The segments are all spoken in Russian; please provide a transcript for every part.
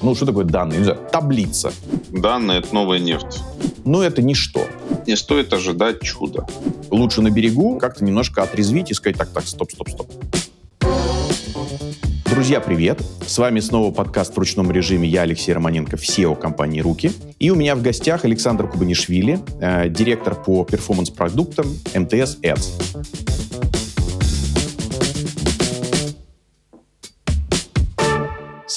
Ну, что такое данные? Не знаю, таблица. Данные — это новая нефть. Ну, это ничто. Не стоит ожидать чуда. Лучше на берегу как-то немножко отрезвить и сказать, так, так, стоп, стоп, стоп. Друзья, привет! С вами снова подкаст в ручном режиме. Я Алексей Романенко, SEO компании «Руки». И у меня в гостях Александр Кубанишвили, э, директор по перформанс-продуктам МТС Ads.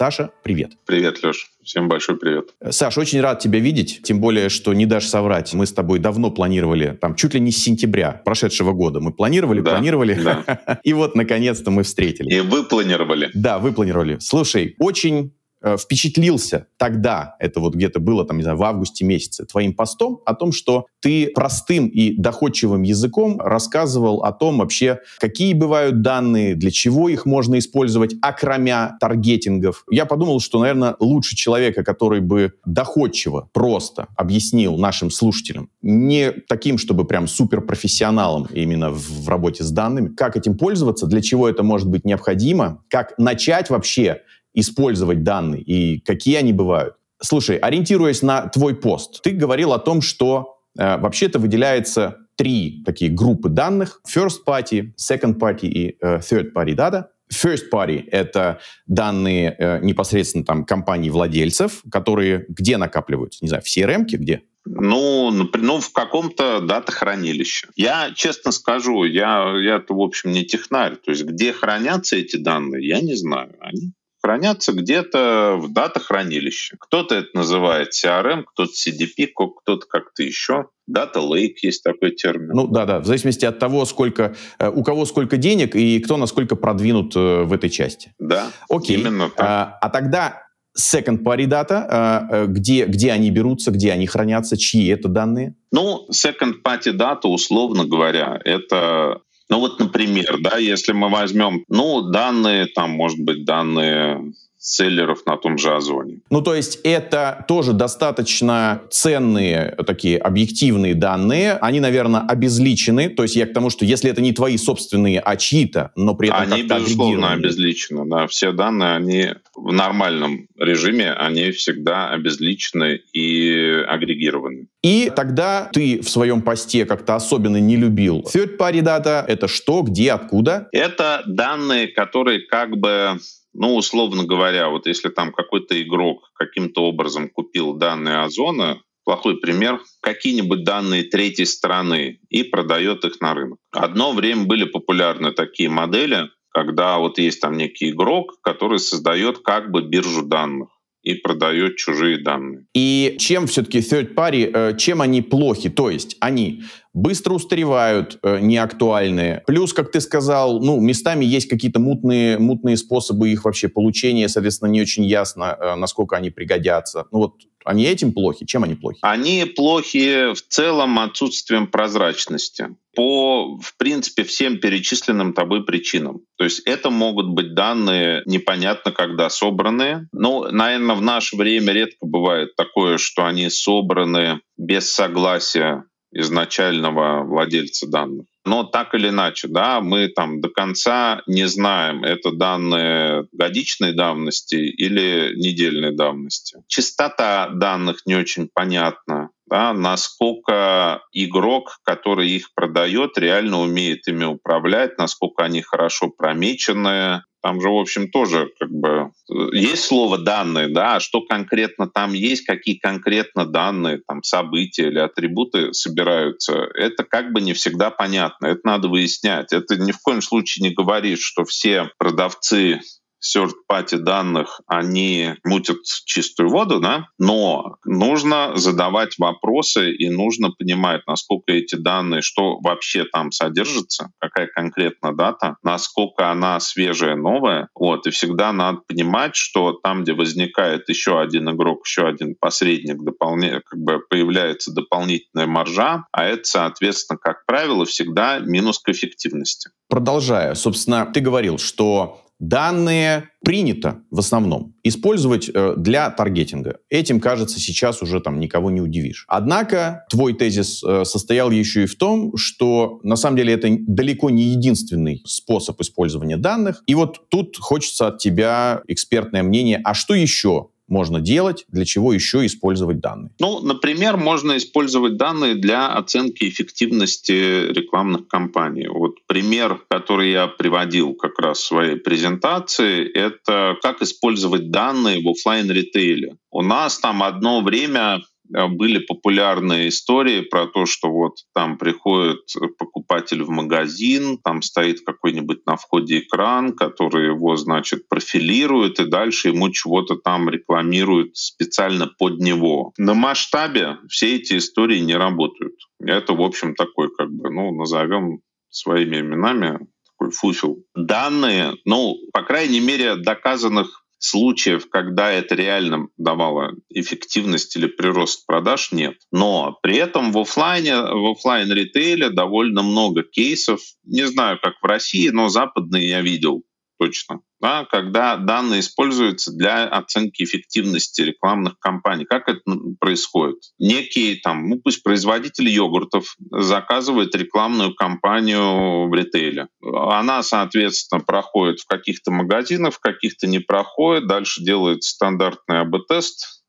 Саша, привет. Привет, Леш. Всем большой привет. Саш, очень рад тебя видеть, тем более, что не дашь соврать. Мы с тобой давно планировали, там, чуть ли не с сентября прошедшего года. Мы планировали, да, планировали, да. и вот, наконец-то, мы встретились. И вы планировали. Да, вы планировали. Слушай, очень Э, впечатлился тогда, это вот где-то было, там, не знаю, в августе месяце, твоим постом о том, что ты простым и доходчивым языком рассказывал о том вообще, какие бывают данные, для чего их можно использовать, окромя таргетингов. Я подумал, что, наверное, лучше человека, который бы доходчиво, просто объяснил нашим слушателям, не таким, чтобы прям суперпрофессионалом именно в, в работе с данными, как этим пользоваться, для чего это может быть необходимо, как начать вообще использовать данные и какие они бывают. Слушай, ориентируясь на твой пост, ты говорил о том, что э, вообще-то выделяется три такие группы данных. First party, second party и э, third party data. First party — это данные э, непосредственно там компаний-владельцев, которые где накапливаются? Не знаю, в CRM, где? Ну, ну, в каком-то датахранилище. Я честно скажу, я, я в общем, не технарь. То есть, где хранятся эти данные, я не знаю. Они хранятся где-то в датахранилище. Кто-то это называет CRM, кто-то CDP, кто-то как-то еще. Data Lake есть такой термин. Ну да, да, в зависимости от того, сколько, э, у кого сколько денег и кто насколько продвинут э, в этой части. Да, Окей. именно так. А, а тогда second party data, э, где, где они берутся, где они хранятся, чьи это данные? Ну, second party data, условно говоря, это ну вот, например, да, если мы возьмем, ну, данные, там, может быть, данные селлеров на том же Озоне. Ну, то есть это тоже достаточно ценные такие объективные данные. Они, наверное, обезличены. То есть я к тому, что если это не твои собственные, а чьи-то, но при этом Они, безусловно, обезличены. Да. Все данные, они в нормальном режиме, они всегда обезличены и агрегированы. И тогда ты в своем посте как-то особенно не любил third party data. Это что, где, откуда? Это данные, которые как бы ну, условно говоря, вот если там какой-то игрок каким-то образом купил данные Озона, плохой пример, какие-нибудь данные третьей страны и продает их на рынок. Одно время были популярны такие модели, когда вот есть там некий игрок, который создает как бы биржу данных и продает чужие данные. И чем все-таки third party, э, чем они плохи? То есть они быстро устаревают, э, неактуальные. Плюс, как ты сказал, ну, местами есть какие-то мутные, мутные способы их вообще получения, соответственно, не очень ясно, э, насколько они пригодятся. Ну вот они этим плохи? Чем они плохи? Они плохи в целом отсутствием прозрачности по, в принципе, всем перечисленным тобой причинам. То есть это могут быть данные непонятно когда собранные. Ну, наверное, в наше время редко бывает такое, что они собраны без согласия изначального владельца данных. Но так или иначе, да, мы там до конца не знаем, это данные годичной давности или недельной давности. Частота данных не очень понятна, да, насколько игрок, который их продает, реально умеет ими управлять, насколько они хорошо промечены, там же, в общем, тоже как бы есть слово данные, да, а что конкретно там есть, какие конкретно данные, там события или атрибуты собираются, это как бы не всегда понятно, это надо выяснять. Это ни в коем случае не говорит, что все продавцы third-party данных, они мутят чистую воду, да, но нужно задавать вопросы и нужно понимать, насколько эти данные, что вообще там содержится, какая конкретно дата, насколько она свежая, новая. Вот, и всегда надо понимать, что там, где возникает еще один игрок, еще один посредник, дополня... как бы появляется дополнительная маржа, а это, соответственно, как правило, всегда минус к эффективности. Продолжая, собственно, ты говорил, что Данные принято в основном использовать э, для таргетинга. Этим, кажется, сейчас уже там никого не удивишь. Однако твой тезис э, состоял еще и в том, что на самом деле это далеко не единственный способ использования данных. И вот тут хочется от тебя экспертное мнение, а что еще можно делать, для чего еще использовать данные? Ну, например, можно использовать данные для оценки эффективности рекламных кампаний. Вот пример, который я приводил как раз в своей презентации, это как использовать данные в офлайн ритейле У нас там одно время были популярные истории про то, что вот там приходит покупатель в магазин, там стоит какой-нибудь на входе экран, который его, значит, профилирует, и дальше ему чего-то там рекламируют специально под него. На масштабе все эти истории не работают. Это, в общем, такой, как бы, ну, назовем своими именами, такой фуфел. Данные, ну, по крайней мере, доказанных случаев, когда это реально давало эффективность или прирост продаж, нет. Но при этом в офлайне, в офлайн ритейле довольно много кейсов. Не знаю, как в России, но западные я видел точно да, когда данные используются для оценки эффективности рекламных кампаний. Как это происходит? Некий там, ну пусть производитель йогуртов заказывает рекламную кампанию в ритейле. Она, соответственно, проходит в каких-то магазинах, в каких-то не проходит. Дальше делает стандартный АБ-тест,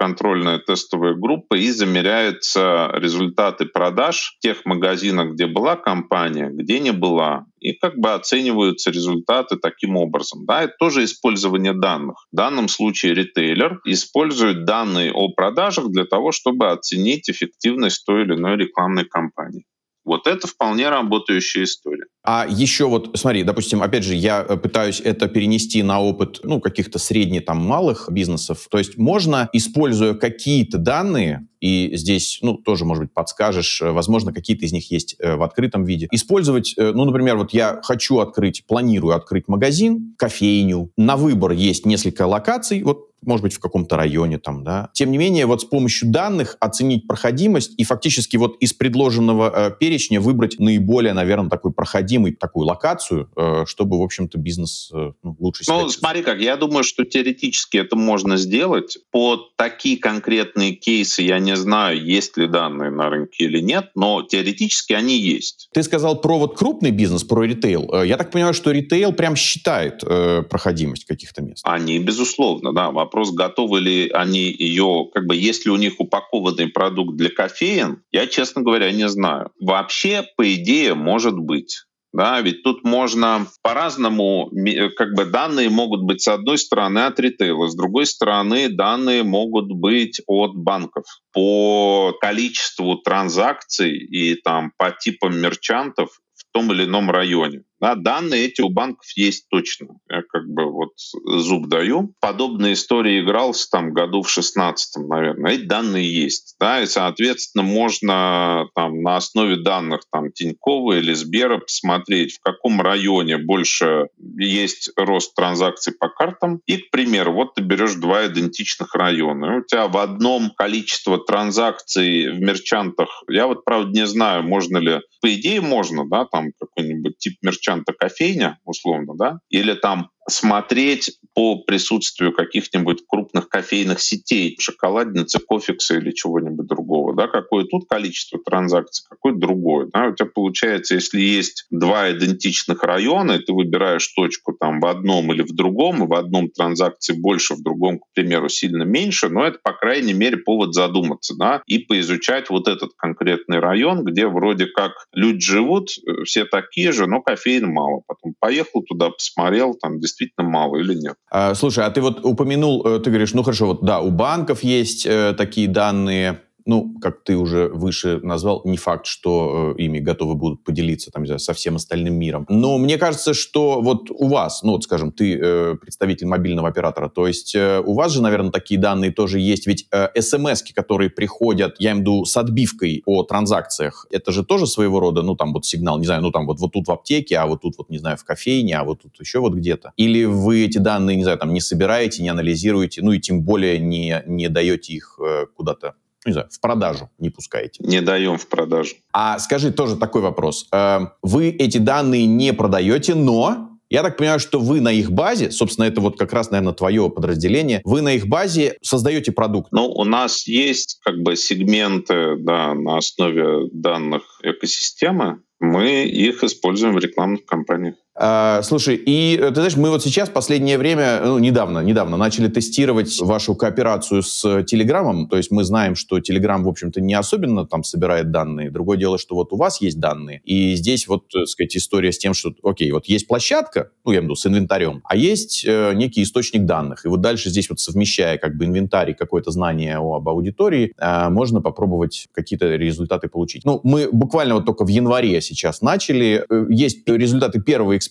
контрольная тестовая группа и замеряются результаты продаж тех магазинах, где была компания, где не была. И как бы оцениваются результаты таким образом. Да, это тоже использование данных. В данном случае ритейлер использует данные о продажах для того, чтобы оценить эффективность той или иной рекламной кампании. Вот это вполне работающая история. А еще вот, смотри, допустим, опять же, я э, пытаюсь это перенести на опыт, ну, каких-то средних, там, малых бизнесов. То есть можно, используя какие-то данные, и здесь, ну, тоже, может быть, подскажешь, э, возможно, какие-то из них есть э, в открытом виде. Использовать, ну, например, вот я хочу открыть, планирую открыть магазин, кофейню. На выбор есть несколько локаций. Вот может быть, в каком-то районе там, да. Тем не менее, вот с помощью данных оценить проходимость и фактически вот из предложенного э, перечня выбрать наиболее, наверное, такой проходимый, такую локацию, э, чтобы, в общем-то, бизнес э, ну, лучше себя... Ну, смотри как, я думаю, что теоретически это можно сделать. Под такие конкретные кейсы я не знаю, есть ли данные на рынке или нет, но теоретически они есть. Ты сказал про вот крупный бизнес, про ритейл. Э, я так понимаю, что ритейл прям считает э, проходимость каких-то мест. Они, безусловно, да вопрос, готовы ли они ее, как бы, есть ли у них упакованный продукт для кофеин, я, честно говоря, не знаю. Вообще, по идее, может быть. Да, ведь тут можно по-разному, как бы данные могут быть с одной стороны от ритейла, с другой стороны данные могут быть от банков по количеству транзакций и там по типам мерчантов в том или ином районе. Да, данные эти у банков есть точно. Я как бы вот зуб даю. Подобные истории игрался там году в 16 наверное. Эти данные есть. Да, и, соответственно, можно там на основе данных там Тинькова или Сбера посмотреть, в каком районе больше есть рост транзакций по картам. И, к примеру, вот ты берешь два идентичных района. И у тебя в одном количество транзакций в мерчантах, я вот, правда, не знаю, можно ли, по идее можно, да, там какой-нибудь тип мерчанта официанта кофейня, условно, да, или там смотреть по присутствию каких-нибудь крупных кофейных сетей, шоколадницы, кофекса или чего-нибудь другого, да, какое тут количество транзакций, какое другое. Да, у тебя получается, если есть два идентичных района, и ты выбираешь точку там в одном или в другом, и в одном транзакции больше, в другом, к примеру, сильно меньше, но это, по крайней мере, повод задуматься, да, и поизучать вот этот конкретный район, где вроде как люди живут, э, все такие же, но кофеин мало. Потом поехал туда, посмотрел, там действительно мало или нет. А, слушай, а ты вот упомянул, э, ты говоришь, ну хорошо, вот да, у банков есть э, такие данные, ну, как ты уже выше назвал, не факт, что э, ими готовы будут поделиться там, знаю, со всем остальным миром. Но мне кажется, что вот у вас, ну, вот, скажем, ты э, представитель мобильного оператора, то есть э, у вас же, наверное, такие данные тоже есть. Ведь э, смс которые приходят, я имею в виду с отбивкой о транзакциях, это же тоже своего рода, ну, там вот сигнал, не знаю, ну, там вот, вот тут в аптеке, а вот тут вот, не знаю, в кофейне, а вот тут еще вот где-то. Или вы эти данные, не знаю, там не собираете, не анализируете, ну, и тем более не, не даете их э, куда-то не знаю, в продажу не пускаете? Не даем в продажу. А скажи тоже такой вопрос. Э, вы эти данные не продаете, но я так понимаю, что вы на их базе, собственно, это вот как раз, наверное, твое подразделение, вы на их базе создаете продукт. Ну, у нас есть как бы сегменты да, на основе данных экосистемы, мы их используем в рекламных кампаниях. А, слушай, и ты знаешь, мы вот сейчас последнее время, ну, недавно, недавно начали тестировать вашу кооперацию с Телеграмом. То есть мы знаем, что Телеграм, в общем-то, не особенно там собирает данные. Другое дело, что вот у вас есть данные. И здесь вот, так сказать, история с тем, что, окей, вот есть площадка, ну, я имею в виду с инвентарем, а есть э, некий источник данных. И вот дальше здесь вот совмещая как бы инвентарь и какое-то знание об аудитории, э, можно попробовать какие-то результаты получить. Ну, мы буквально вот только в январе сейчас начали. Э, есть результаты первого эксперимента.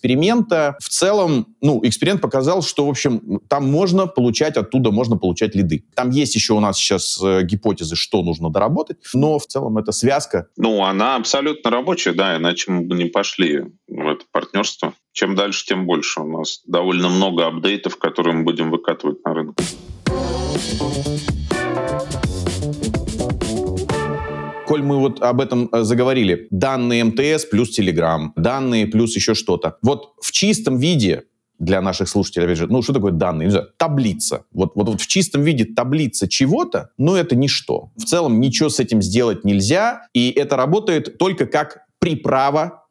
В целом, ну, эксперимент показал, что, в общем, там можно получать, оттуда можно получать лиды. Там есть еще у нас сейчас э, гипотезы, что нужно доработать, но в целом это связка. Ну, она абсолютно рабочая, да, иначе мы бы не пошли в это партнерство. Чем дальше, тем больше. У нас довольно много апдейтов, которые мы будем выкатывать на рынок. Коль мы вот об этом э, заговорили, данные МТС плюс Телеграм, данные плюс еще что-то. Вот в чистом виде для наших слушателей, опять же, ну, что такое данные? Таблица. Вот, вот, вот в чистом виде таблица чего-то, но это ничто. В целом ничего с этим сделать нельзя, и это работает только как приправа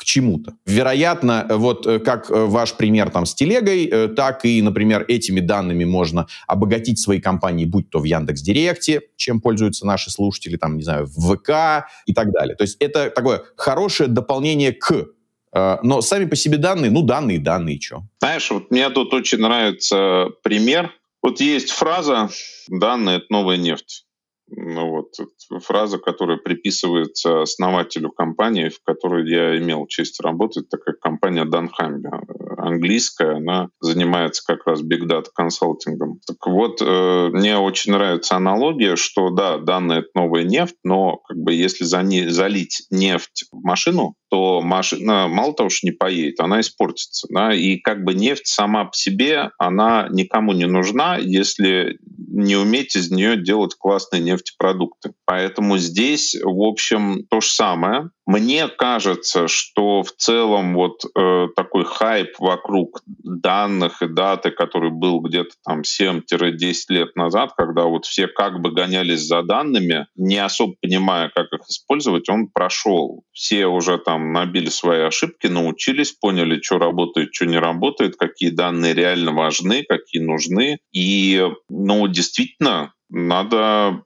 к чему-то. Вероятно, вот э, как э, ваш пример там с телегой, э, так и, например, этими данными можно обогатить свои компании, будь то в Яндекс Директе, чем пользуются наши слушатели, там, не знаю, в ВК и так далее. То есть это такое хорошее дополнение к но сами по себе данные, ну, данные, данные, что. Знаешь, вот мне тут очень нравится пример. Вот есть фраза «данные — это новая нефть». Ну, вот, фраза, которая приписывается основателю компании, в которой я имел честь работать, такая компания Данхамби, английская, она занимается как раз big data консалтингом. Так вот, э, мне очень нравится аналогия, что да, данные — это новая нефть, но как бы если за не, залить нефть в машину, то машина мало того, что не поедет, она испортится. Да? И как бы нефть сама по себе, она никому не нужна, если не уметь из нее делать классные нефтепродукты. Поэтому здесь, в общем, то же самое. Мне кажется, что в целом вот э, такой хайп вокруг данных и даты, который был где-то там 7-10 лет назад, когда вот все как бы гонялись за данными, не особо понимая, как их использовать, он прошел. Все уже там набили свои ошибки, научились, поняли, что работает, что не работает, какие данные реально важны, какие нужны. И, ну, действительно, надо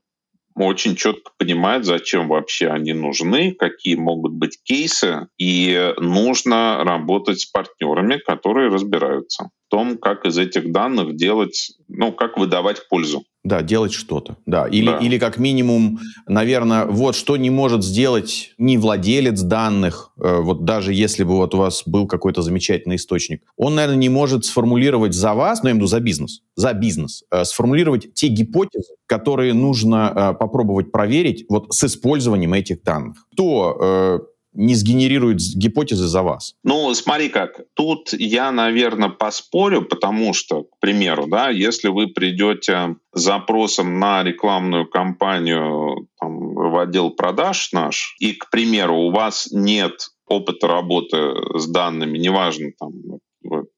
очень четко понимает, зачем вообще они нужны, какие могут быть кейсы, и нужно работать с партнерами, которые разбираются том, как из этих данных делать, ну, как выдавать пользу. Да, делать что-то. Да. Или, да. или как минимум, наверное, вот что не может сделать ни владелец данных, э, вот даже если бы вот у вас был какой-то замечательный источник, он, наверное, не может сформулировать за вас, ну, я имею в виду за бизнес, за бизнес, э, сформулировать те гипотезы, которые нужно э, попробовать проверить вот с использованием этих данных. Кто э, не сгенерирует гипотезы за вас? Ну, смотри как. Тут я, наверное, поспорю, потому что, к примеру, да, если вы придете с запросом на рекламную кампанию там, в отдел продаж наш, и, к примеру, у вас нет опыта работы с данными, неважно, там,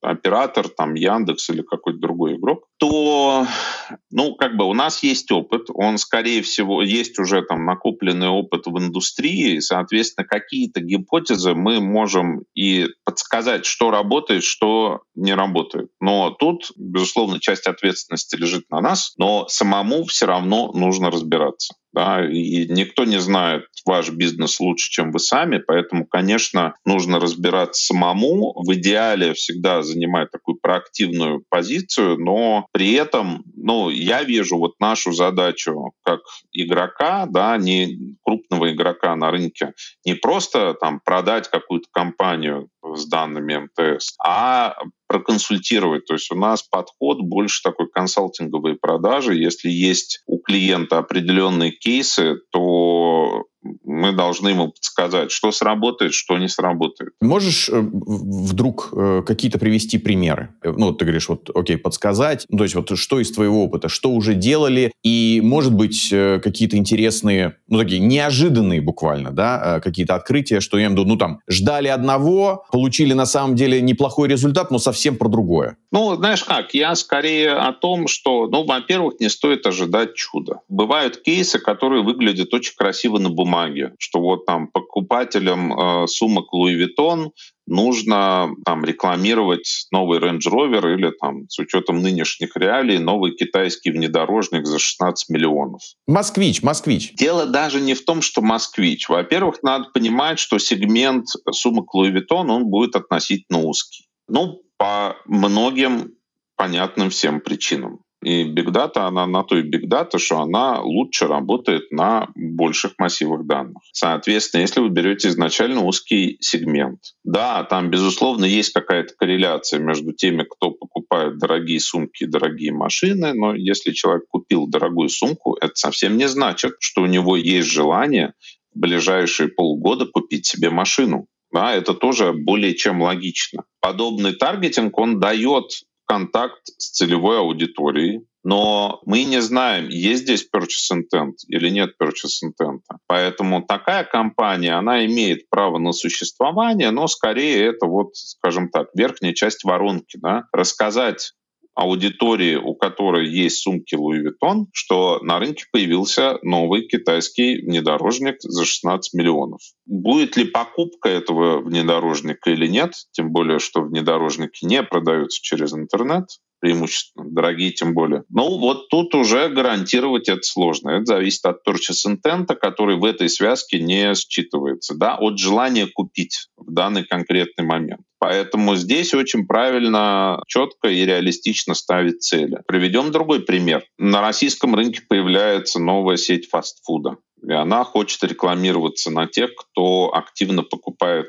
оператор, там Яндекс или какой-то другой игрок, то, ну, как бы у нас есть опыт, он, скорее всего, есть уже там накопленный опыт в индустрии, и, соответственно, какие-то гипотезы мы можем и подсказать, что работает, что не работает. Но тут, безусловно, часть ответственности лежит на нас, но самому все равно нужно разбираться да, и никто не знает ваш бизнес лучше, чем вы сами, поэтому, конечно, нужно разбираться самому. В идеале всегда занимать такую проактивную позицию, но при этом, ну, я вижу вот нашу задачу как игрока, да, не крупного игрока на рынке, не просто там продать какую-то компанию с данными МТС, а проконсультировать. То есть у нас подход больше такой консалтинговые продажи. Если есть у клиента определенные кейсы, то мы должны ему подсказать, что сработает, что не сработает. Можешь э, вдруг э, какие-то привести примеры? Э, ну, вот ты говоришь, вот, окей, подсказать. Ну, то есть вот что из твоего опыта, что уже делали, и, может быть, какие-то интересные, ну, такие неожиданные буквально, да, какие-то открытия, что я имею в виду, ну, там, ждали одного, получили на самом деле неплохой результат, но совсем про другое. Ну, знаешь как, я скорее о том, что, ну, во-первых, не стоит ожидать чуда. Бывают кейсы, которые выглядят очень красиво на бумаге, что вот там покупателям э, сумок Louis Vuitton нужно там рекламировать новый Range Rover или там с учетом нынешних реалий новый китайский внедорожник за 16 миллионов. Москвич, москвич. Дело даже не в том, что москвич. Во-первых, надо понимать, что сегмент сумок Louis Vuitton, он будет относительно узкий. Ну, по многим понятным всем причинам. И Data, она на то и Big Data, что она лучше работает на больших массивах данных. Соответственно, если вы берете изначально узкий сегмент, да, там, безусловно, есть какая-то корреляция между теми, кто покупает дорогие сумки и дорогие машины, но если человек купил дорогую сумку, это совсем не значит, что у него есть желание в ближайшие полгода купить себе машину. Да, это тоже более чем логично. Подобный таргетинг, он дает контакт с целевой аудиторией, но мы не знаем, есть здесь purchase intent или нет purchase intent. Поэтому такая компания, она имеет право на существование, но скорее это вот, скажем так, верхняя часть воронки. Да? Рассказать аудитории, у которой есть сумки Louis Vuitton, что на рынке появился новый китайский внедорожник за 16 миллионов. Будет ли покупка этого внедорожника или нет, тем более, что внедорожники не продаются через интернет, преимущественно, дорогие тем более. Ну вот тут уже гарантировать это сложно. Это зависит от purchase intent, который в этой связке не считывается, да, от желания купить в данный конкретный момент. Поэтому здесь очень правильно, четко и реалистично ставить цели. Приведем другой пример. На российском рынке появляется новая сеть фастфуда. И она хочет рекламироваться на тех, кто активно покупает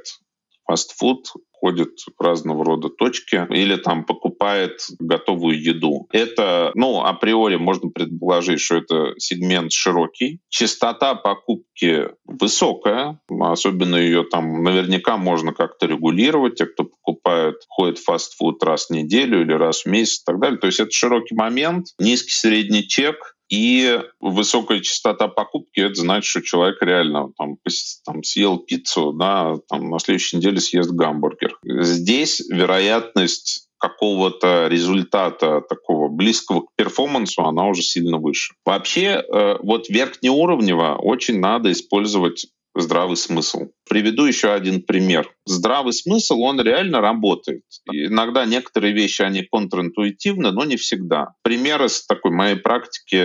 фастфуд, ходит в разного рода точки или там покупает готовую еду. Это, ну, априори можно предположить, что это сегмент широкий. Частота покупки высокая, особенно ее там наверняка можно как-то регулировать. Те, кто покупает, ходит в фастфуд раз в неделю или раз в месяц и так далее. То есть это широкий момент, низкий средний чек, и высокая частота покупки, это значит, что человек реально там, там съел пиццу, да, там, на следующей неделе съест гамбургер. Здесь вероятность какого-то результата такого близкого к перформансу, она уже сильно выше. Вообще, э, вот верхнеуровнево очень надо использовать здравый смысл. Приведу еще один пример. Здравый смысл, он реально работает. Иногда некоторые вещи, они контринтуитивны, но не всегда. Пример из такой моей практики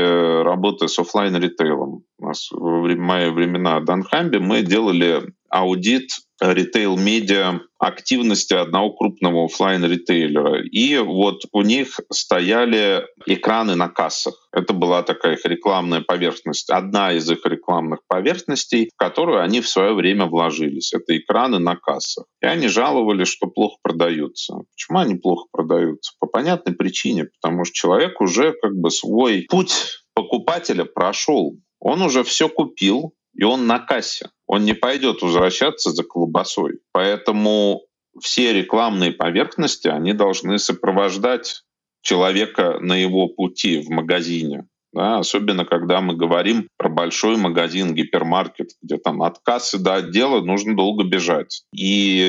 работы с офлайн ритейлом У нас в мои времена в Данхамбе мы делали аудит ритейл-медиа активности одного крупного офлайн ритейлера И вот у них стояли экраны на кассах. Это была такая их рекламная поверхность, одна из их рекламных поверхностей, в которую они в свое время вложились. Это экраны на кассах. И они жаловались, что плохо продаются. Почему они плохо продаются? По понятной причине, потому что человек уже как бы свой путь покупателя прошел. Он уже все купил, и он на кассе. Он не пойдет возвращаться за колбасой. Поэтому все рекламные поверхности, они должны сопровождать человека на его пути в магазине. Да, особенно когда мы говорим про большой магазин, гипермаркет, где там от кассы до отдела нужно долго бежать. И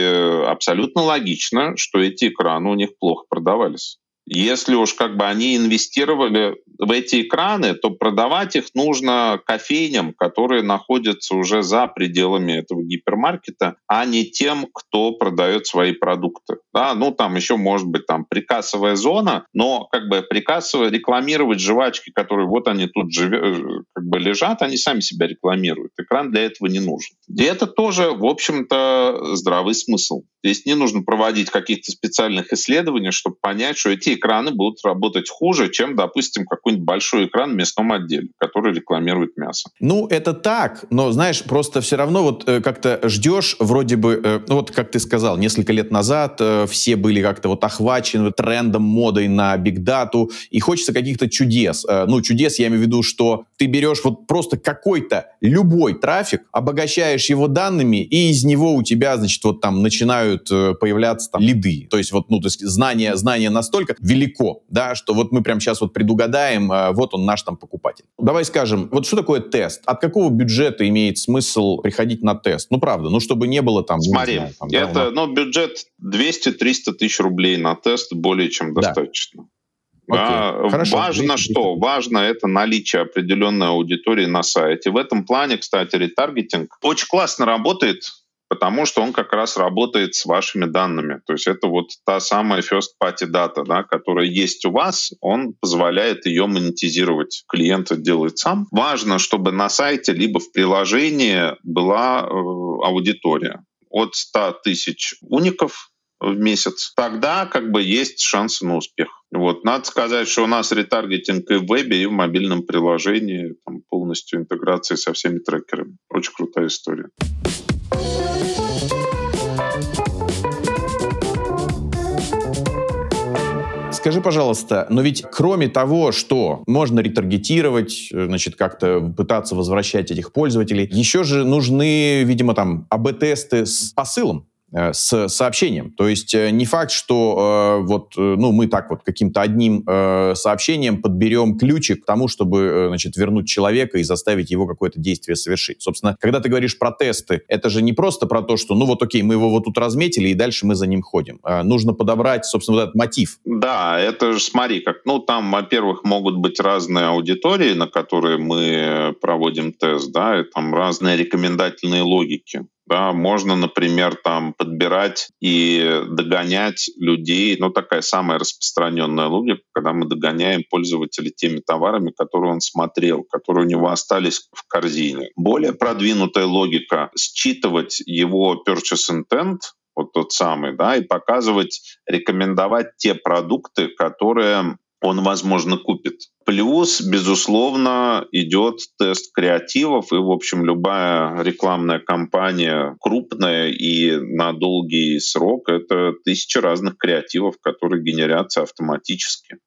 абсолютно логично, что эти экраны у них плохо продавались. Если уж как бы они инвестировали в эти экраны, то продавать их нужно кофейням, которые находятся уже за пределами этого гипермаркета, а не тем, кто продает свои продукты. Да, ну там еще может быть там прикассовая зона, но как бы прикассово рекламировать жвачки, которые вот они тут живе, э, как бы лежат, они сами себя рекламируют. Экран для этого не нужен. И это тоже, в общем-то, здравый смысл. Здесь не нужно проводить каких-то специальных исследований, чтобы понять, что эти экраны будут работать хуже, чем, допустим, какой-нибудь большой экран в мясном отделе, который рекламирует мясо. Ну, это так, но, знаешь, просто все равно вот э, как-то ждешь, вроде бы, э, ну вот как ты сказал, несколько лет назад э, все были как-то вот охвачены трендом, модой на бигдату, и хочется каких-то чудес. Э, ну, чудес я имею в виду, что ты берешь вот просто какой-то любой трафик, обогащаешь его данными, и из него у тебя, значит, вот там начинают э, появляться там лиды. То есть вот, ну, то есть знание, знание настолько велико, да, что вот мы прямо сейчас вот предугадаем, э, вот он наш там покупатель. Давай скажем, вот что такое тест? От какого бюджета имеет смысл приходить на тест? Ну, правда, ну, чтобы не было там... Смотри, знаю, там, это, да, ну, бюджет 200-300 тысяч рублей на тест более чем Да. достаточно. Окей, Да, хорошо, важно 200. что? Важно это наличие определенной аудитории на сайте. В этом плане, кстати, ретаргетинг очень классно работает, потому что он как раз работает с вашими данными. То есть это вот та самая first party data, да, которая есть у вас, он позволяет ее монетизировать. Клиент это делает сам. Важно, чтобы на сайте либо в приложении была э, аудитория от 100 тысяч уников в месяц, тогда как бы есть шансы на успех. Вот. Надо сказать, что у нас ретаргетинг и в вебе, и в мобильном приложении, там полностью интеграция со всеми трекерами. Очень крутая история. Скажи, пожалуйста, но ведь кроме того, что можно ретаргетировать, значит, как-то пытаться возвращать этих пользователей, еще же нужны, видимо, там АБ-тесты с посылом. Э, с сообщением. То есть э, не факт, что э, вот, ну, мы так вот каким-то одним э, сообщением подберем ключик к тому, чтобы, значит, вернуть человека и заставить его какое-то действие совершить. Собственно, когда ты говоришь про тесты, это же не просто про то, что, ну, вот окей, мы его вот тут разметили, и дальше мы за ним ходим. Э, нужно подобрать, собственно, вот этот мотив. Да, это же, смотри, как, ну, там, во-первых, могут быть разные аудитории, на которые мы проводим тест, да, и там разные рекомендательные логики. Да, можно, например, там подбирать и догонять людей. Ну, такая самая распространенная логика, когда мы догоняем пользователя теми товарами, которые он смотрел, которые у него остались в корзине. Более продвинутая логика — считывать его purchase intent, вот тот самый, да, и показывать, рекомендовать те продукты, которые он, возможно, купит. Плюс, безусловно, идет тест креативов, и, в общем, любая рекламная кампания крупная и на долгий срок — это тысячи разных креативов, которые генерятся автоматически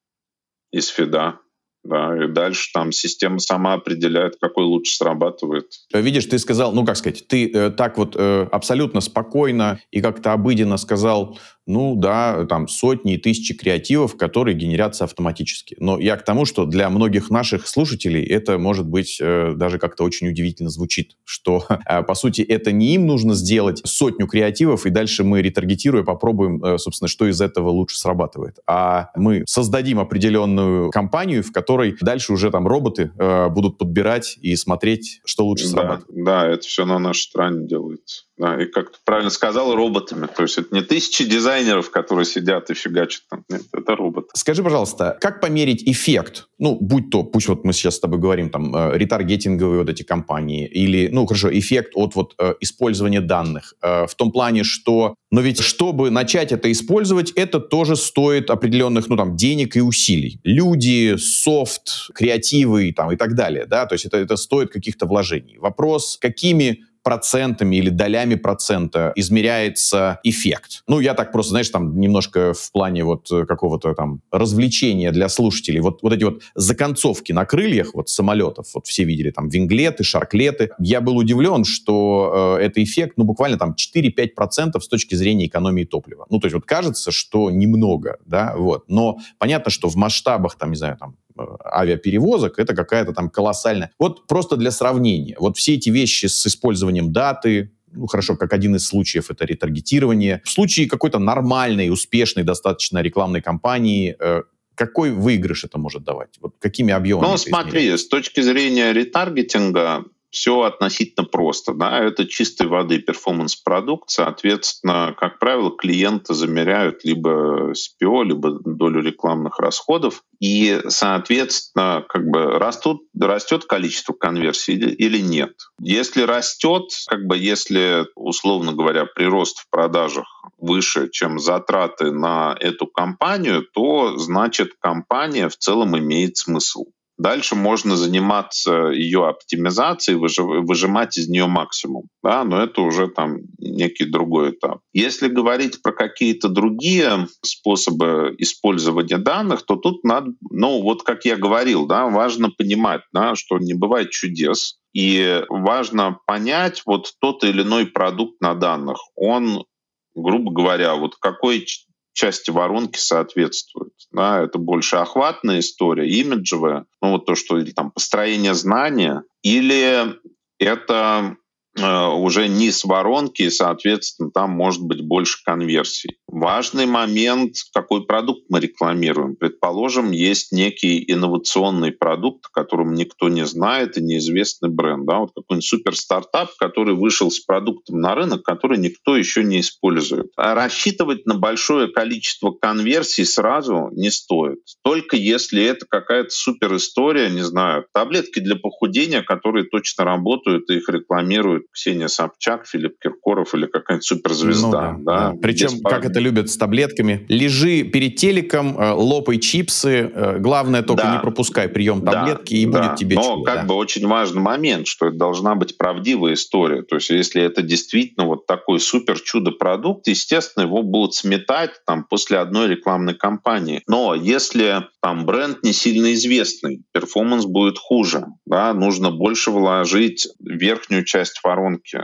из фида. Да, и дальше там система сама определяет, какой лучше срабатывает. Видишь, ты сказал, ну как сказать, ты э, так вот э, абсолютно спокойно и как-то обыденно сказал, ну да, там сотни и тысячи креативов, которые генерятся автоматически. Но я к тому, что для многих наших слушателей это может быть э, даже как-то очень удивительно звучит, что э, по сути это не им нужно сделать сотню креативов, и дальше мы ретаргетируя попробуем, э, собственно, что из этого лучше срабатывает. А мы создадим определенную компанию, в которой дальше уже там роботы э, будут подбирать и смотреть, что лучше да, срабатывает. Да, это все на нашей стороне делается. Да, и как ты правильно сказал, роботами. То есть это не тысячи дизайнеров, которые сидят и фигачат там. Нет, это робот. Скажи, пожалуйста, как померить эффект? Ну, будь то, пусть вот мы сейчас с тобой говорим, там, э, ретаргетинговые вот эти компании, или, ну, хорошо, эффект от вот э, использования данных. Э, в том плане, что, но ведь чтобы начать это использовать, это тоже стоит определенных, ну, там, денег и усилий. Люди, софт, креативы там, и так далее, да, то есть это, это стоит каких-то вложений. Вопрос, какими процентами или долями процента измеряется эффект. Ну, я так просто, знаешь, там немножко в плане вот э, какого-то там развлечения для слушателей. Вот, вот эти вот законцовки на крыльях вот самолетов, вот все видели там винглеты, шарклеты. Я был удивлен, что э, это эффект, ну, буквально там 4-5% с точки зрения экономии топлива. Ну, то есть вот кажется, что немного, да, вот. Но понятно, что в масштабах, там, не знаю, там, авиаперевозок, это какая-то там колоссальная. Вот просто для сравнения. Вот все эти вещи с использованием даты, ну, хорошо, как один из случаев это ретаргетирование. В случае какой-то нормальной, успешной, достаточно рекламной кампании, э, какой выигрыш это может давать? Вот какими объемами? Ну, смотри, с точки зрения ретаргетинга, все относительно просто. Да? Это чистой воды перформанс-продукт. Соответственно, как правило, клиенты замеряют либо SPO, либо долю рекламных расходов. И, соответственно, как бы растут, растет количество конверсий или, или нет. Если растет, как бы если, условно говоря, прирост в продажах выше, чем затраты на эту компанию, то значит компания в целом имеет смысл. Дальше можно заниматься ее оптимизацией, выжимать из нее максимум. Да? Но это уже там некий другой этап. Если говорить про какие-то другие способы использования данных, то тут надо, ну вот как я говорил, да, важно понимать, да, что не бывает чудес. И важно понять вот тот или иной продукт на данных. Он грубо говоря, вот какой части воронки соответствует. Да, это больше охватная история, имиджевая, ну вот то, что или там построение знания, или это уже низ воронки, и, соответственно, там может быть больше конверсий. Важный момент, какой продукт мы рекламируем. Предположим, есть некий инновационный продукт, о котором никто не знает и неизвестный бренд. Да? Вот какой-нибудь суперстартап, который вышел с продуктом на рынок, который никто еще не использует. А рассчитывать на большое количество конверсий сразу не стоит. Только если это какая-то супер история, не знаю, таблетки для похудения, которые точно работают, и их рекламируют Ксения Собчак, Филипп Киркоров или какая-нибудь суперзвезда. Ну, да, да. Да. Причем, как это любят с таблетками, лежи перед телеком, э, лопай чипсы, э, главное только да. не пропускай прием таблетки, да, и да. будет тебе Но чудо. как да. бы очень важный момент, что это должна быть правдивая история. То есть если это действительно вот такой супер чудо-продукт, естественно, его будут сметать там после одной рекламной кампании. Но если там бренд не сильно известный, перформанс будет хуже. Да? Нужно больше вложить верхнюю часть воронки.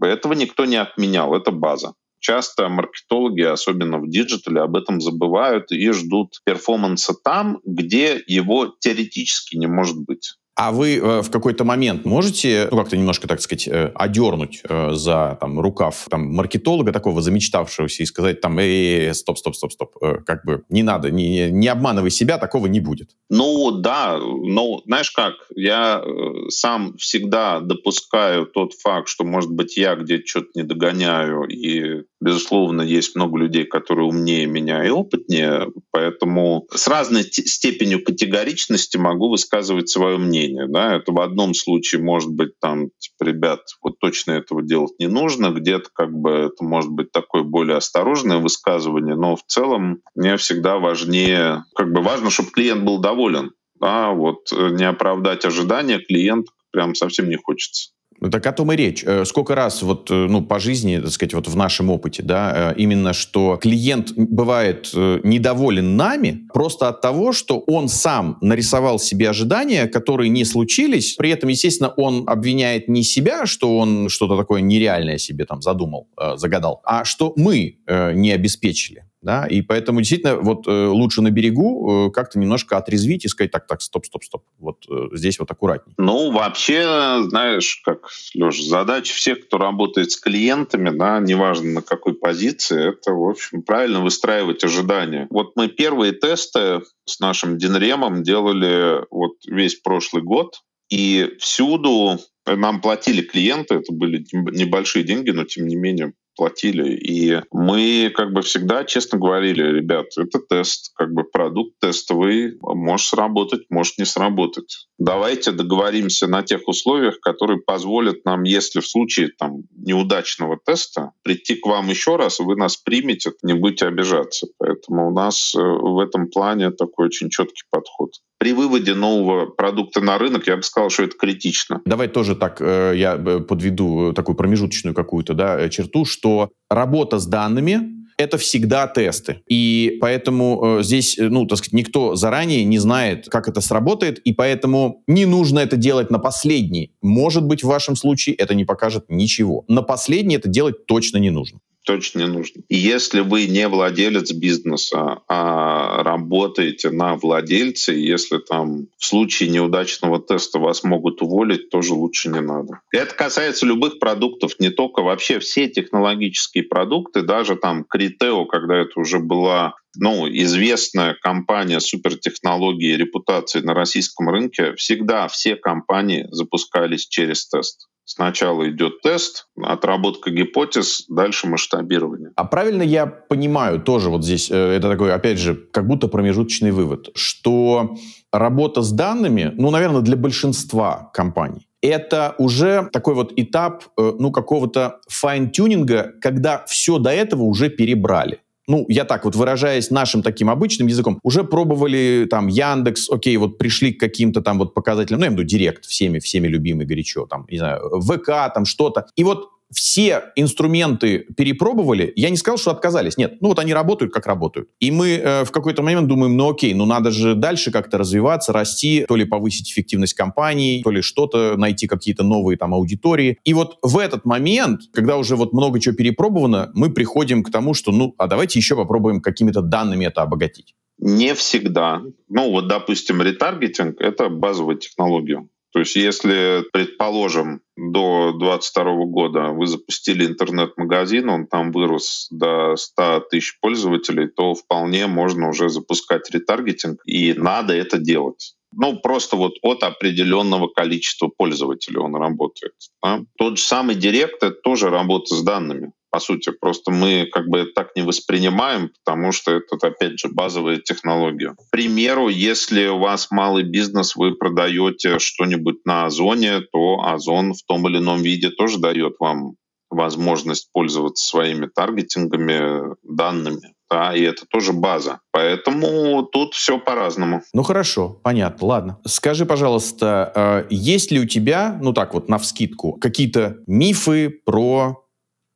Этого никто не отменял, это база. Часто маркетологи, особенно в digital 'е, об этом забывают и ждут перформанса там, где его теоретически не может быть. А вы э, в какой-то момент можете, ну, как-то немножко, так сказать, э, одернуть э, за там, рукав там, маркетолога такого замечтавшегося и сказать там, эй, стоп, стоп, стоп, стоп, э, как бы не надо, не, не обманывай себя, такого не будет. Ну, да, но знаешь как, я э, сам всегда допускаю тот факт, что, может быть, я где-то что-то не догоняю, и, безусловно, есть много людей, которые умнее меня и опытнее, поэтому с разной степенью категоричности могу высказывать свое мнение. Да? Это в одном случае может быть там, типа, ребят, вот точно этого делать не нужно, где-то как бы это может быть такое более осторожное высказывание, но в целом мне всегда важнее, как бы важно, чтобы клиент был доволен. Да? Вот э, не оправдать ожидания клиента прям совсем не хочется. Так о том и речь. Э, сколько раз вот, э, ну, по жизни, так сказать, вот в нашем опыте, да, э, именно что клиент бывает недоволен нами просто от того, что он сам нарисовал себе ожидания, которые не случились. При этом, естественно, он обвиняет не себя, что он что-то такое нереальное себе там задумал, загадал, а что мы не обеспечили да, и поэтому действительно вот э, лучше на берегу э, как-то немножко отрезвить и сказать, так, так, стоп, стоп, стоп, вот э, здесь вот аккуратнее. Ну, вообще, знаешь, как, Леша, задача всех, кто работает с клиентами, да, неважно на какой позиции, это, в общем, правильно выстраивать ожидания. Вот мы первые тесты с нашим Динремом делали вот весь прошлый год, и всюду нам платили клиенты, это были небольшие деньги, но тем не менее платили. И мы как бы всегда честно говорили, ребят, это тест, как бы продукт тестовый, может сработать, может не сработать. Давайте договоримся на тех условиях, которые позволят нам, если в случае там, неудачного теста, прийти к вам еще раз, вы нас примете, не будете обижаться. Поэтому у нас э, в этом плане такой очень четкий подход при выводе нового продукта на рынок, я бы сказал, что это критично. Давай тоже так э, я э, подведу такую промежуточную какую-то да, черту, что работа с данными это всегда тесты. И поэтому э, здесь, ну, так сказать, никто заранее не знает, как это сработает, и поэтому не нужно это делать на последний. Может быть, в вашем случае это не покажет ничего. На последний это делать точно не нужно точно не нужно. И если вы не владелец бизнеса, а работаете на владельце, если там в случае неудачного теста вас могут уволить, тоже лучше не надо. Это касается любых продуктов, не только вообще все технологические продукты, даже там Критео, когда это уже была ну, известная компания супертехнологии и репутации на российском рынке, всегда все компании запускались через тест. Сначала идет тест, отработка гипотез, дальше масштабирование. А правильно я понимаю тоже вот здесь, э, это такой, опять же, как будто промежуточный вывод, что работа с данными, ну, наверное, для большинства компаний, это уже такой вот этап, э, ну, какого-то fine-tuning 'а, когда все до этого уже перебрали ну, я так вот выражаясь нашим таким обычным языком, уже пробовали там Яндекс, окей, вот пришли к каким-то там вот показателям, ну, я имею в виду Директ, всеми, всеми любимый горячо, там, не знаю, ВК, там что-то. И вот все инструменты перепробовали, я не сказал, что отказались. Нет, ну вот они работают, как работают. И мы э, в какой-то момент думаем, ну окей, ну надо же дальше как-то развиваться, расти, то ли повысить эффективность компании, то ли что-то, найти какие-то новые там аудитории. И вот в этот момент, когда уже вот много чего перепробовано, мы приходим к тому, что ну, а давайте еще попробуем какими-то данными это обогатить. Не всегда. Ну вот, допустим, ретаргетинг — это базовая технология. То есть если, предположим, до 2022 года вы запустили интернет-магазин, он там вырос до 100 тысяч пользователей, то вполне можно уже запускать ретаргетинг, и надо это делать. Ну, просто вот от определенного количества пользователей он работает. Да? Тот же самый директ — это тоже работа с данными по сути. Просто мы как бы так не воспринимаем, потому что это, опять же, базовая технология. К примеру, если у вас малый бизнес, вы продаете что-нибудь на Озоне, то Озон в том или ином виде тоже дает вам возможность пользоваться своими таргетингами, данными. Да, и это тоже база. Поэтому тут все по-разному. Ну хорошо, понятно, ладно. Скажи, пожалуйста, э, есть ли у тебя, ну так вот, на вскидку, какие-то мифы про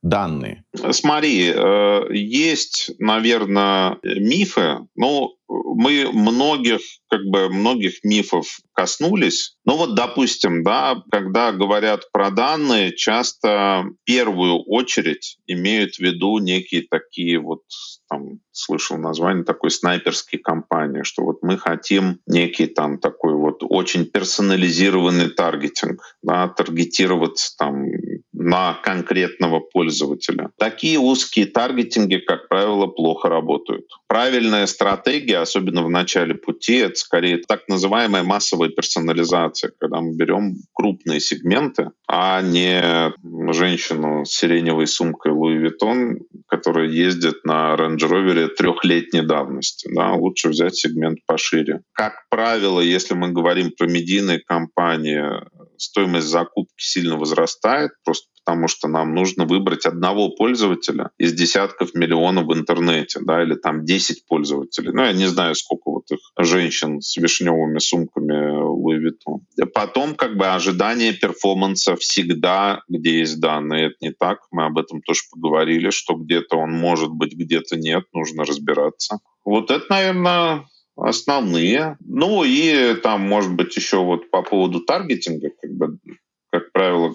данные? Смотри, э, есть, наверное, мифы, но мы многих, как бы, многих мифов коснулись. Ну вот, допустим, да, когда говорят про данные, часто в первую очередь имеют в виду некие такие вот, там, слышал название такой снайперской компании, что вот мы хотим некий там такой вот очень персонализированный таргетинг, да, таргетироваться там на конкретного пользователя. Такие узкие таргетинги, как правило, плохо работают. Правильная стратегия, особенно в начале пути, это скорее так называемая массовая персонализация, когда мы берем крупные сегменты, а не женщину с сиреневой сумкой Louis Vuitton, которая ездит на Range Rover трехлетней давности. Да, лучше взять сегмент пошире. Как правило, если мы говорим про медийные компании, стоимость закупки сильно возрастает, просто потому что нам нужно выбрать одного пользователя из десятков миллионов в интернете, да, или там 10 пользователей. Ну, я не знаю, сколько вот их женщин с вишневыми сумками Louis. Потом как бы ожидание перформанса всегда, где есть данные, это не так. Мы об этом тоже поговорили, что где-то он может быть, где-то нет, нужно разбираться. Вот это, наверное, основные. Ну и там, может быть, еще вот по поводу таргетинга, правило,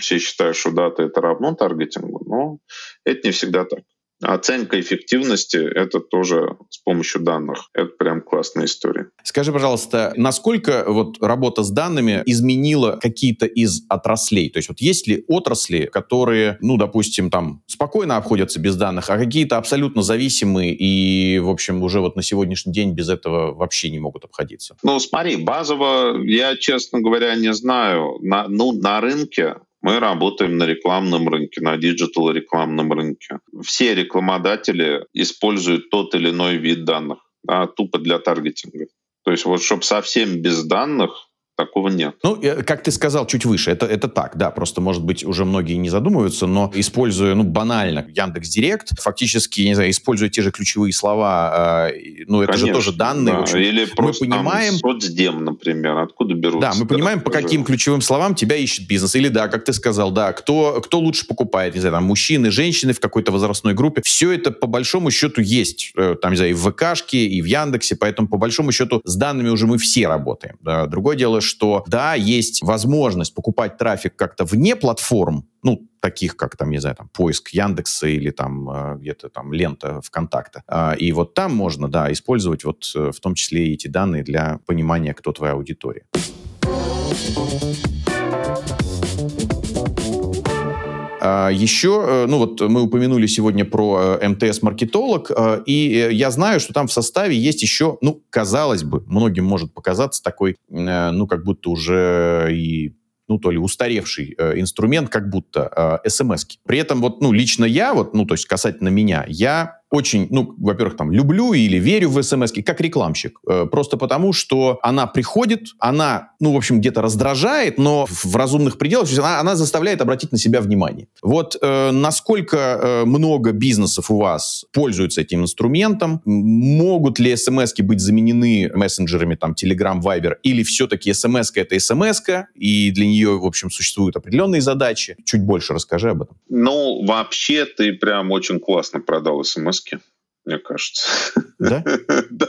все считают, что дата это равно таргетингу, но это не всегда так. Оценка эффективности — это тоже с помощью данных. Это прям классная история. Скажи, пожалуйста, насколько вот работа с данными изменила какие-то из отраслей? То есть вот есть ли отрасли, которые, ну, допустим, там спокойно обходятся без данных, а какие-то абсолютно зависимые и, в общем, уже вот на сегодняшний день без этого вообще не могут обходиться? Ну, смотри, базово, я, честно говоря, не знаю. На, ну, на рынке мы работаем на рекламном рынке, на digital рекламном рынке. Все рекламодатели используют тот или иной вид данных, да, тупо для таргетинга. То есть вот чтобы совсем без данных, Такого нет. Ну, как ты сказал чуть выше, это, это так, да, просто, может быть, уже многие не задумываются, но используя, ну, банально Яндекс Директ, фактически, не знаю, используя те же ключевые слова, э, ну, это Конечно, же тоже данные. Да. Общем, Или просто мы понимаем... Там, соцдем, например, откуда берутся. Да, мы понимаем, по каким ключевым словам тебя ищет бизнес. Или, да, как ты сказал, да, кто, кто лучше покупает, не знаю, там, мужчины, женщины в какой-то возрастной группе. Все это, по большому счету, есть, э, там, не знаю, и в ВКшке, и в Яндексе, поэтому, по большому счету, с данными уже мы все работаем. Да. Другое дело, что, да, есть возможность покупать трафик как-то вне платформ, ну, таких как там, не знаю, там, поиск Яндекса или там э, где-то там лента ВКонтакта. А, и вот там можно, да, использовать вот э, в том числе и эти данные для понимания, кто твоя аудитория. А еще, э, ну вот мы упомянули сегодня про э, МТС-маркетолог, э, и я знаю, что там в составе есть еще, ну, казалось бы, многим может показаться такой, ну, как будто уже и ну, то ли устаревший э, инструмент, как будто э, смс -ки. При этом вот, ну, лично я, вот, ну, то есть касательно меня, я очень, ну, во-первых, там, люблю или верю в смс как рекламщик. Э, просто потому, что она приходит, она, ну, в общем, где-то раздражает, но в разумных пределах, она, она заставляет обратить на себя внимание. Вот э, насколько э, много бизнесов у вас пользуются этим инструментом? Могут ли смс быть заменены мессенджерами, там, Telegram, Viber, или все-таки смс это смс и для нее, в общем, существуют определенные задачи? Чуть больше расскажи об этом. Ну, вообще, ты прям очень классно продал смс маски, мне кажется. Да? да.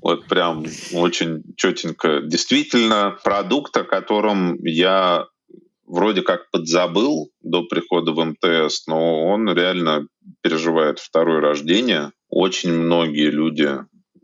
Вот прям очень четенько. Действительно, продукт, о котором я вроде как подзабыл до прихода в МТС, но он реально переживает второе рождение. Очень многие люди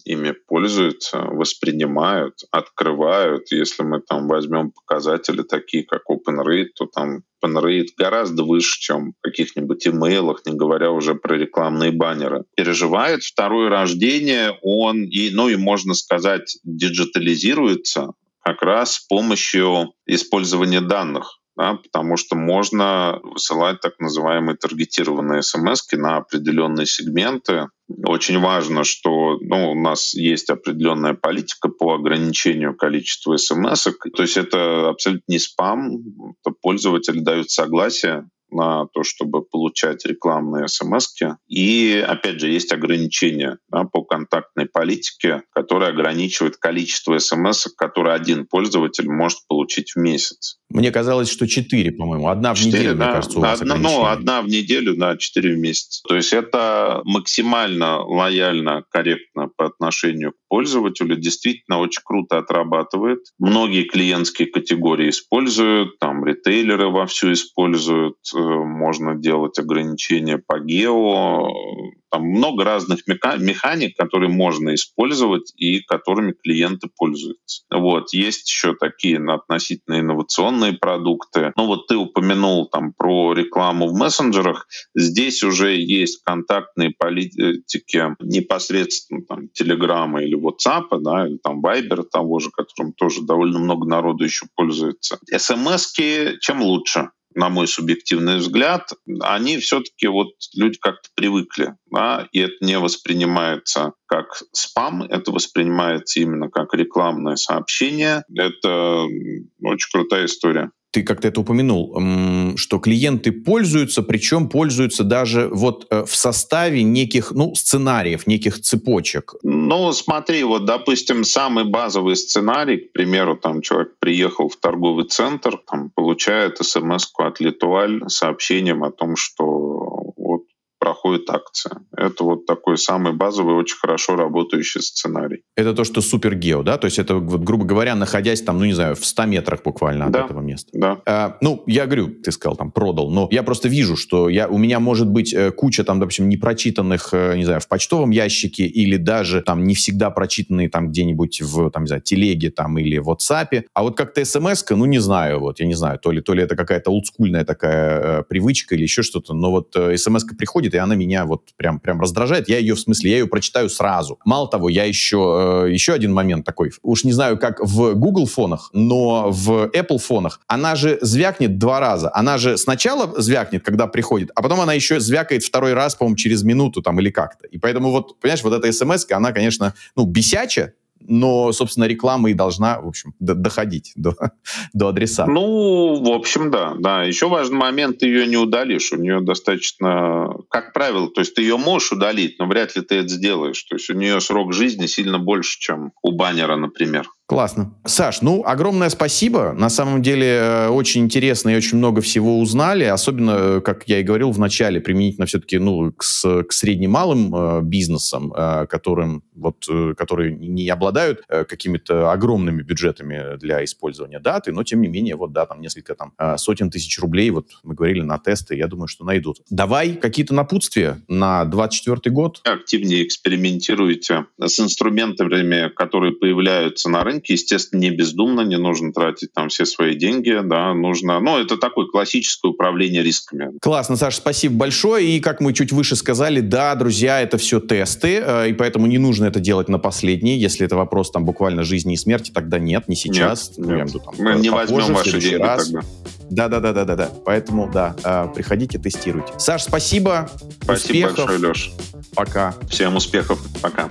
ими пользуются, воспринимают, открывают. Если мы там возьмем показатели такие, как OpenRate, то там OpenRate гораздо выше, чем в каких-нибудь имейлах, не говоря уже про рекламные баннеры. Переживает второе рождение, он и, ну и можно сказать, диджитализируется как раз с помощью использования данных да, потому что можно высылать так называемые таргетированные смс на определенные сегменты. Очень важно, что ну, у нас есть определенная политика по ограничению количества смс. То есть это абсолютно не спам, это пользователи дают согласие на то, чтобы получать рекламные смс. И, опять же, есть ограничения да, по контактной политике, которые ограничивают количество смс, которые один пользователь может получить в месяц. Мне казалось, что четыре, по-моему. Одна в 4, неделю, да, мне кажется, у вас одна, Ну, одна в неделю, да, четыре в месяц. То есть это максимально лояльно, корректно по отношению к пользователю. Действительно очень круто отрабатывает. Многие клиентские категории используют, там ритейлеры вовсю используют. Э, можно делать ограничения по гео, там много разных механик, которые можно использовать и которыми клиенты пользуются. Вот. Есть еще такие относительно инновационные продукты. Ну вот ты упомянул там про рекламу в мессенджерах. Здесь уже есть контактные политики непосредственно там Телеграма или WhatsApp, да, или там Viber того же, которым тоже довольно много народу еще пользуется. СМСки чем лучше? На мой субъективный взгляд, они все-таки вот люди как-то привыкли, да, и это не воспринимается как спам, это воспринимается именно как рекламное сообщение. Это очень крутая история ты как-то это упомянул, что клиенты пользуются, причем пользуются даже вот э, в составе неких, ну, сценариев, неких цепочек. Ну, смотри, вот, допустим, самый базовый сценарий, к примеру, там человек приехал в торговый центр, там, получает смс от Литуаль сообщением о том, что проходит акция. Это вот такой самый базовый, очень хорошо работающий сценарий. Это то, что супер гео, да? То есть это, вот, грубо говоря, находясь там, ну не знаю, в 100 метрах буквально от да, этого места. Да. А, ну, я говорю, ты сказал, там, продал, но я просто вижу, что я, у меня может быть э, куча там, допустим, непрочитанных, э, не знаю, в почтовом ящике или даже там не всегда прочитанные там где-нибудь в, там, не знаю, телеге там или в WhatsApp. А вот как-то смс ну не знаю, вот, я не знаю, то ли, то ли это какая-то олдскульная такая э, привычка или еще что-то, но вот э, смс приходит, и она меня вот прям, прям раздражает. Я ее, в смысле, я ее прочитаю сразу. Мало того, я еще, э, еще один момент такой. Уж не знаю, как в Google фонах, но в Apple фонах она же звякнет два раза. Она же сначала звякнет, когда приходит, а потом она еще звякает второй раз, по-моему, через минуту там или как-то. И поэтому вот, понимаешь, вот эта смс она, конечно, ну, бесячая, но, собственно, реклама и должна, в общем, доходить до, до адреса. Ну, в общем, да, да. Еще важный момент, ты ее не удалишь. У нее достаточно, как правило, то есть ты ее можешь удалить, но вряд ли ты это сделаешь. То есть у нее срок жизни сильно больше, чем у баннера, например. Классно. Саш, ну, огромное спасибо. На самом деле, э, очень интересно и очень много всего узнали. Особенно, э, как я и говорил в начале, применительно все-таки ну, к, к средним малым э, бизнесам, э, которым, вот, э, которые не обладают э, какими-то огромными бюджетами для использования даты, но, тем не менее, вот, да, там несколько там, э, сотен тысяч рублей, вот мы говорили на тесты, я думаю, что найдут. Давай какие-то напутствия на 24 год. Активнее экспериментируйте с инструментами, которые появляются на рынке, рынке, естественно, не бездумно, не нужно тратить там все свои деньги, да, нужно, ну, это такое классическое управление рисками. Классно, Саша, спасибо большое, и как мы чуть выше сказали, да, друзья, это все тесты, э, и поэтому не нужно это делать на последний, если это вопрос там буквально жизни и смерти, тогда нет, не сейчас. Нет, нет. Виду, там, мы не возьмем ваши деньги раз. тогда. Да, да, да, да, да, да. Поэтому да, э, приходите, тестируйте. Саш, спасибо. Спасибо успехов. большое, Леш. Пока. Всем успехов. Пока.